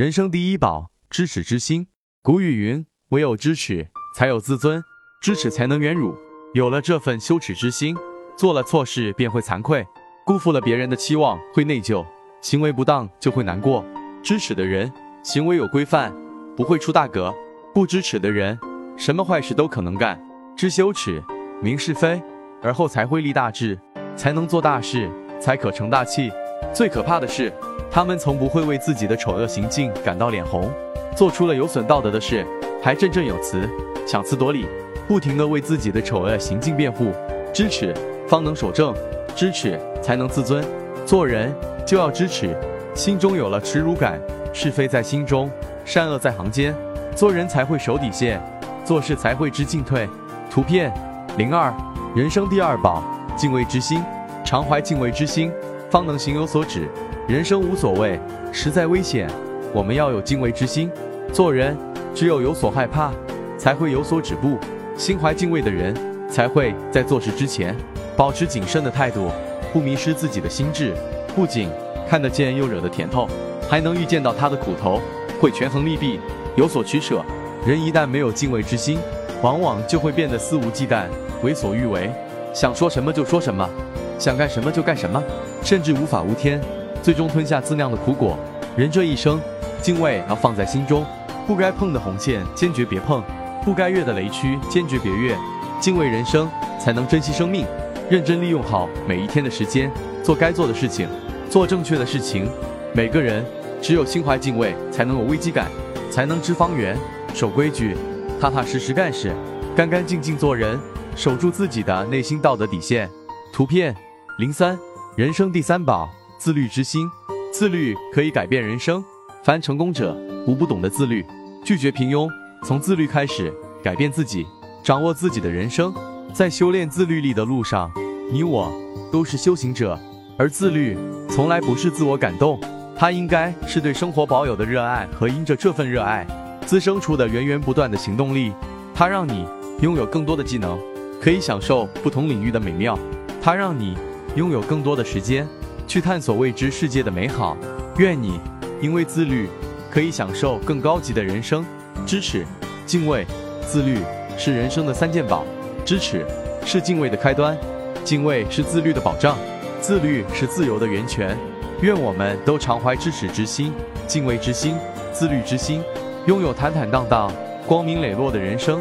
人生第一宝，知耻之心。古语云：“唯有知耻，才有自尊；知耻才能远辱。”有了这份羞耻之心，做了错事便会惭愧，辜负了别人的期望会内疚，行为不当就会难过。知耻的人，行为有规范，不会出大格；不知耻的人，什么坏事都可能干。知羞耻，明是非，而后才会立大志，才能做大事，才可成大器。最可怕的是，他们从不会为自己的丑恶行径感到脸红，做出了有损道德的事，还振振有词，强词夺理。不停地为自己的丑恶行径辩护，知耻方能守正，知耻才能自尊。做人就要知耻，心中有了耻辱感，是非在心中，善恶在行间，做人才会守底线，做事才会知进退。图片零二，人生第二宝，敬畏之心。常怀敬畏之心，方能行有所止。人生无所谓，实在危险，我们要有敬畏之心。做人只有有所害怕，才会有所止步。心怀敬畏的人，才会在做事之前保持谨慎的态度，不迷失自己的心智。不仅看得见又惹得甜头，还能预见到他的苦头，会权衡利弊，有所取舍。人一旦没有敬畏之心，往往就会变得肆无忌惮、为所欲为，想说什么就说什么，想干什么就干什么，甚至无法无天，最终吞下自酿的苦果。人这一生，敬畏要放在心中，不该碰的红线坚决别碰。不该越的雷区，坚决别越。敬畏人生，才能珍惜生命，认真利用好每一天的时间，做该做的事情，做正确的事情。每个人只有心怀敬畏，才能有危机感，才能知方圆，守规矩，踏踏实实干事，干干净净做人，守住自己的内心道德底线。图片零三，人生第三宝，自律之心。自律可以改变人生，凡成功者无不懂得自律，拒绝平庸。从自律开始，改变自己，掌握自己的人生，在修炼自律力的路上，你我都是修行者。而自律从来不是自我感动，它应该是对生活保有的热爱和因着这份热爱滋生出的源源不断的行动力。它让你拥有更多的技能，可以享受不同领域的美妙；它让你拥有更多的时间去探索未知世界的美好。愿你因为自律，可以享受更高级的人生。知耻、敬畏、自律是人生的三件宝。知耻是敬畏的开端，敬畏是自律的保障，自律是自由的源泉。愿我们都常怀知耻之心、敬畏之心、自律之心，拥有坦坦荡荡、光明磊落的人生。